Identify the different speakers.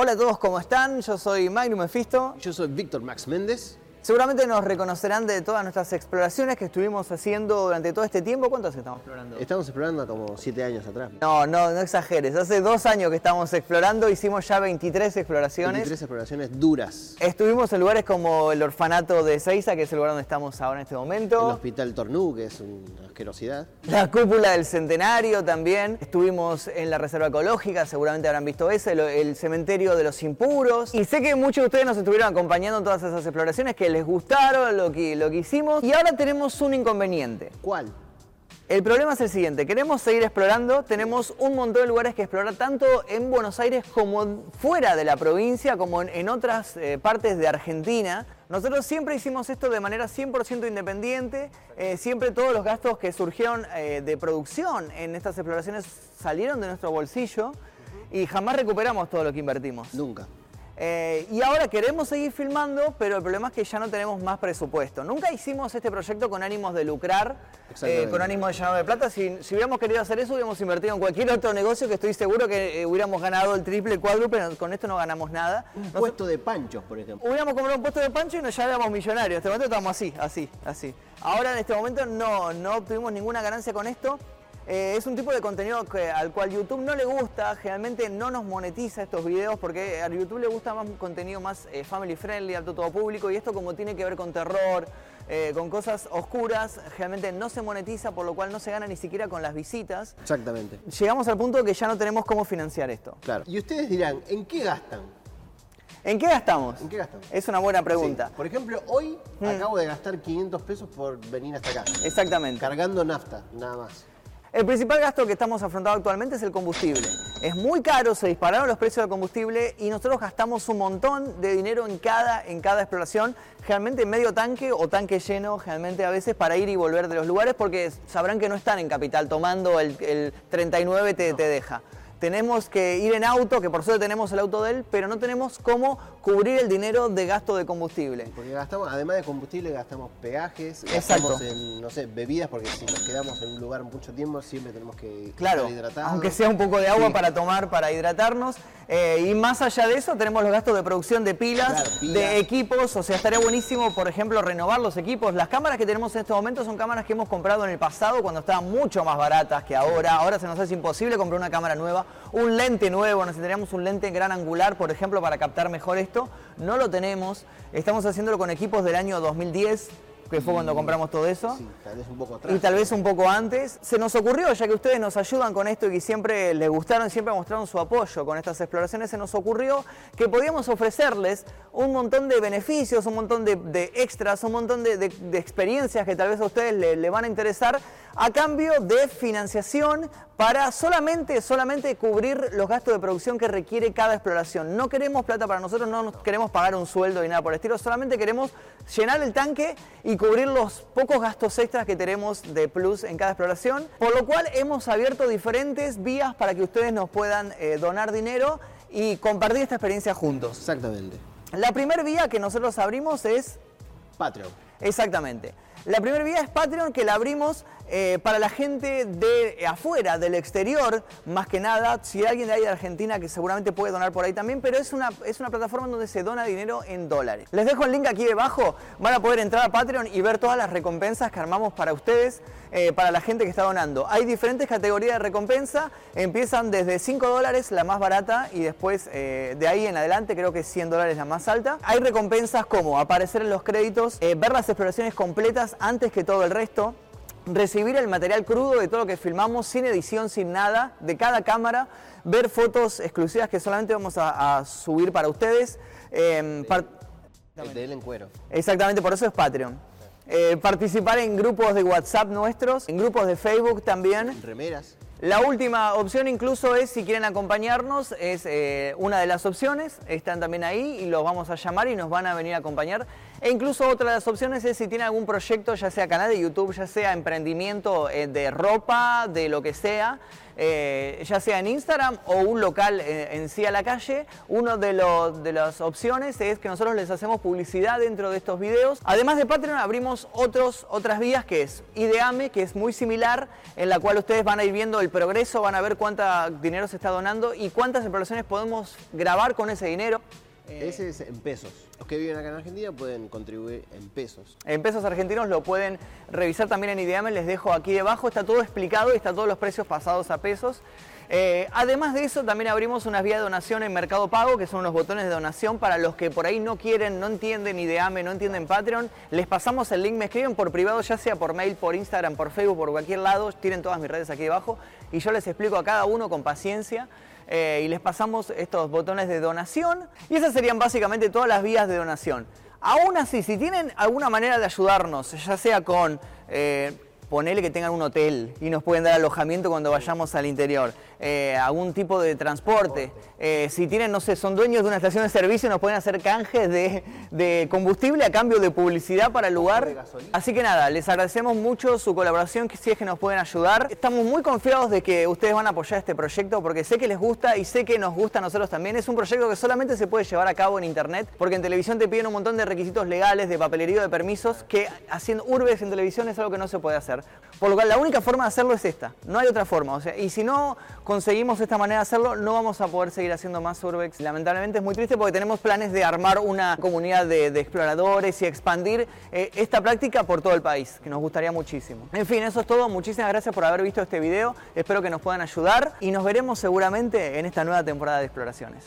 Speaker 1: Hola a todos, ¿cómo están? Yo soy Magnum Mefisto.
Speaker 2: Yo soy Víctor Max Méndez.
Speaker 1: Seguramente nos reconocerán de todas nuestras exploraciones que estuvimos haciendo durante todo este tiempo. ¿Cuántos estamos explorando?
Speaker 2: Estamos explorando como siete años atrás.
Speaker 1: No, no, no exageres. Hace dos años que estamos explorando, hicimos ya 23 exploraciones.
Speaker 2: 23 exploraciones duras.
Speaker 1: Estuvimos en lugares como el orfanato de Seiza, que es el lugar donde estamos ahora en este momento.
Speaker 2: El Hospital Tornú, que es una asquerosidad.
Speaker 1: La cúpula del Centenario también. Estuvimos en la Reserva Ecológica, seguramente habrán visto ese, el, el cementerio de los impuros. Y sé que muchos de ustedes nos estuvieron acompañando en todas esas exploraciones que les gustaron lo que, lo que hicimos. Y ahora tenemos un inconveniente.
Speaker 2: ¿Cuál?
Speaker 1: El problema es el siguiente, queremos seguir explorando, tenemos un montón de lugares que explorar tanto en Buenos Aires como fuera de la provincia, como en, en otras eh, partes de Argentina. Nosotros siempre hicimos esto de manera 100% independiente, eh, siempre todos los gastos que surgieron eh, de producción en estas exploraciones salieron de nuestro bolsillo y jamás recuperamos todo lo que invertimos.
Speaker 2: Nunca.
Speaker 1: Eh, y ahora queremos seguir filmando, pero el problema es que ya no tenemos más presupuesto. Nunca hicimos este proyecto con ánimos de lucrar, eh, con ánimos de llenar de plata. Si, si, hubiéramos querido hacer eso, hubiéramos invertido en cualquier otro negocio que estoy seguro que eh, hubiéramos ganado el triple, el cuádruple, con esto no ganamos nada.
Speaker 2: Un Nos, puesto de panchos, por ejemplo.
Speaker 1: Hubiéramos comprado un puesto de pancho y nos ya éramos millonarios. En este momento estamos así, así, así. Ahora en este momento no, no obtuvimos ninguna ganancia con esto. Eh, es un tipo de contenido que, al cual YouTube no le gusta, generalmente no nos monetiza estos videos porque a YouTube le gusta más contenido más eh, family friendly, apto todo público y esto como tiene que ver con terror, eh, con cosas oscuras, generalmente no se monetiza, por lo cual no se gana ni siquiera con las visitas.
Speaker 2: Exactamente.
Speaker 1: Llegamos al punto que ya no tenemos cómo financiar esto.
Speaker 2: Claro. Y ustedes dirán, ¿en qué gastan?
Speaker 1: ¿En qué gastamos?
Speaker 2: ¿En qué gastamos?
Speaker 1: Es una buena pregunta.
Speaker 2: Sí. Por ejemplo, hoy mm. acabo de gastar 500 pesos por venir hasta acá.
Speaker 1: Exactamente.
Speaker 2: Cargando nafta, nada más.
Speaker 1: El principal gasto que estamos afrontando actualmente es el combustible. Es muy caro, se dispararon los precios del combustible y nosotros gastamos un montón de dinero en cada, en cada exploración, generalmente medio tanque o tanque lleno, generalmente a veces para ir y volver de los lugares porque sabrán que no están en capital, tomando el, el 39 te, no. te deja tenemos que ir en auto, que por suerte tenemos el auto de él, pero no tenemos cómo cubrir el dinero de gasto de combustible.
Speaker 2: Porque gastamos, además de combustible, gastamos peajes,
Speaker 1: Exacto.
Speaker 2: gastamos en, no sé, bebidas, porque si nos quedamos en un lugar mucho tiempo, siempre tenemos que
Speaker 1: claro,
Speaker 2: estar hidratados.
Speaker 1: aunque sea un poco de agua sí. para tomar, para hidratarnos. Eh, y más allá de eso, tenemos los gastos de producción de pilas,
Speaker 2: Claro, pilas.
Speaker 1: de equipos, o sea, estaría buenísimo, por ejemplo, renovar los equipos. Las cámaras que tenemos en este momento son cámaras que hemos comprado en el pasado cuando estaban mucho más baratas que ahora. Ahora se nos hace imposible comprar una cámara nueva, un lente nuevo, necesitaríamos un lente gran angular, por ejemplo, para captar mejor esto. No lo tenemos, estamos haciéndolo con equipos del año 2010, que fue cuando compramos todo eso.
Speaker 2: Sí, tal vez un poco atrás.
Speaker 1: Y tal vez un poco antes. Se nos ocurrió, ya que ustedes nos ayudan con esto y que siempre les gustaron, siempre mostraron su apoyo con estas exploraciones, se nos ocurrió que podíamos ofrecerles un montón de beneficios, un montón de, de extras, un montón de, de, de, experiencias que tal vez a ustedes le, le van a interesar a cambio de financiación para solamente, solamente cubrir los gastos de producción que requiere cada exploración. No queremos plata para nosotros, no queremos pagar un sueldo y nada por el estilo, solamente queremos llenar el tanque y cubrir los pocos gastos extras que tenemos de plus en cada exploración, por lo cual hemos abierto diferentes vías para que ustedes nos puedan eh, donar dinero y compartir esta experiencia juntos.
Speaker 2: Exactamente.
Speaker 1: La primera vía que nosotros abrimos es...
Speaker 2: Patreon.
Speaker 1: Exactamente. La primera vía es Patreon, que la abrimos eh, para la gente de afuera, del exterior, más que nada. Si hay alguien de ahí de Argentina que seguramente puede donar por ahí también, pero es una, es una plataforma donde se dona dinero en dólares. Les dejo el link aquí debajo, van a poder entrar a Patreon y ver todas las recompensas que armamos para ustedes, eh, para la gente que está donando. Hay diferentes categorías de recompensa, empiezan desde 5 dólares, la más barata, y después eh, de ahí en adelante creo que 100 dólares la más alta. Hay recompensas como aparecer en los créditos, eh, ver las exploraciones completas antes que todo el resto, recibir el material crudo de todo lo que filmamos, sin edición, sin nada, de cada cámara, ver fotos exclusivas que solamente vamos a, a subir para ustedes. Eh,
Speaker 2: de él en cuero.
Speaker 1: Exactamente, por eso es Patreon. Eh, participar en grupos de WhatsApp nuestros, en grupos de Facebook también.
Speaker 2: Remeras.
Speaker 1: La última opción incluso es, si quieren acompañarnos, es eh, una de las opciones, están también ahí y los vamos a llamar y nos van a venir a acompañar. E incluso otra de las opciones es si tienen algún proyecto, ya sea canal de YouTube, ya sea emprendimiento eh, de ropa, de lo que sea, eh, ya sea en Instagram o un local eh, en sí a la calle. Una de, las opciones es que nosotros les hacemos publicidad dentro de estos videos. Además de Patreon abrimos otras vías que es Ideame, que es muy similar, en la cual ustedes van a ir viendo el progreso, van a ver cuánto dinero se está donando y cuántas exploraciones podemos grabar con ese dinero.
Speaker 2: Ese es en pesos. Los que viven acá en Argentina pueden contribuir en pesos.
Speaker 1: En pesos argentinos lo pueden revisar también en Ideame, les dejo aquí debajo, está todo explicado y está todos los precios pasados a pesos. Eh, además de eso, también abrimos unas vías de donación en Mercado Pago, que son unos botones de donación para los que por ahí no quieren, no entienden Ideame, no entienden Patreon. Les pasamos el link, me escriben por privado, ya sea por mail, por Instagram, por Facebook, por cualquier lado. Tienen todas mis redes aquí debajo y yo les explico a cada uno con paciencia. Eh, y les pasamos estos botones de donación y esas serían básicamente todas las vías de donación. Aún así, si tienen alguna manera de ayudarnos, ya sea con eh, ponerle que tengan un hotel y nos pueden dar alojamiento cuando vayamos al interior, eh, algún tipo de transporte. Eh, si tienen, no sé, son dueños de una estación de servicio, nos pueden hacer canjes de, combustible a cambio de publicidad para el lugar. Así que nada, les agradecemos mucho su colaboración, si es que nos pueden ayudar. Estamos muy confiados de que ustedes van a apoyar este proyecto porque sé que les gusta y sé que nos gusta a nosotros también. Es un proyecto que solamente se puede llevar a cabo en internet porque en televisión te piden un montón de requisitos legales, de papelería, de permisos, que haciendo urbes en televisión es algo que no se puede hacer. Por lo cual la única forma de hacerlo es esta, no hay otra forma. O sea, y si no conseguimos esta manera de hacerlo, no vamos a poder seguir haciendo más Urbex. Lamentablemente es muy triste porque tenemos planes de armar una comunidad de, exploradores y expandir eh, esta práctica por todo el país, que nos gustaría muchísimo. En fin, eso es todo. Muchísimas gracias por haber visto este video. Espero que nos puedan ayudar y nos veremos seguramente en esta nueva temporada de exploraciones.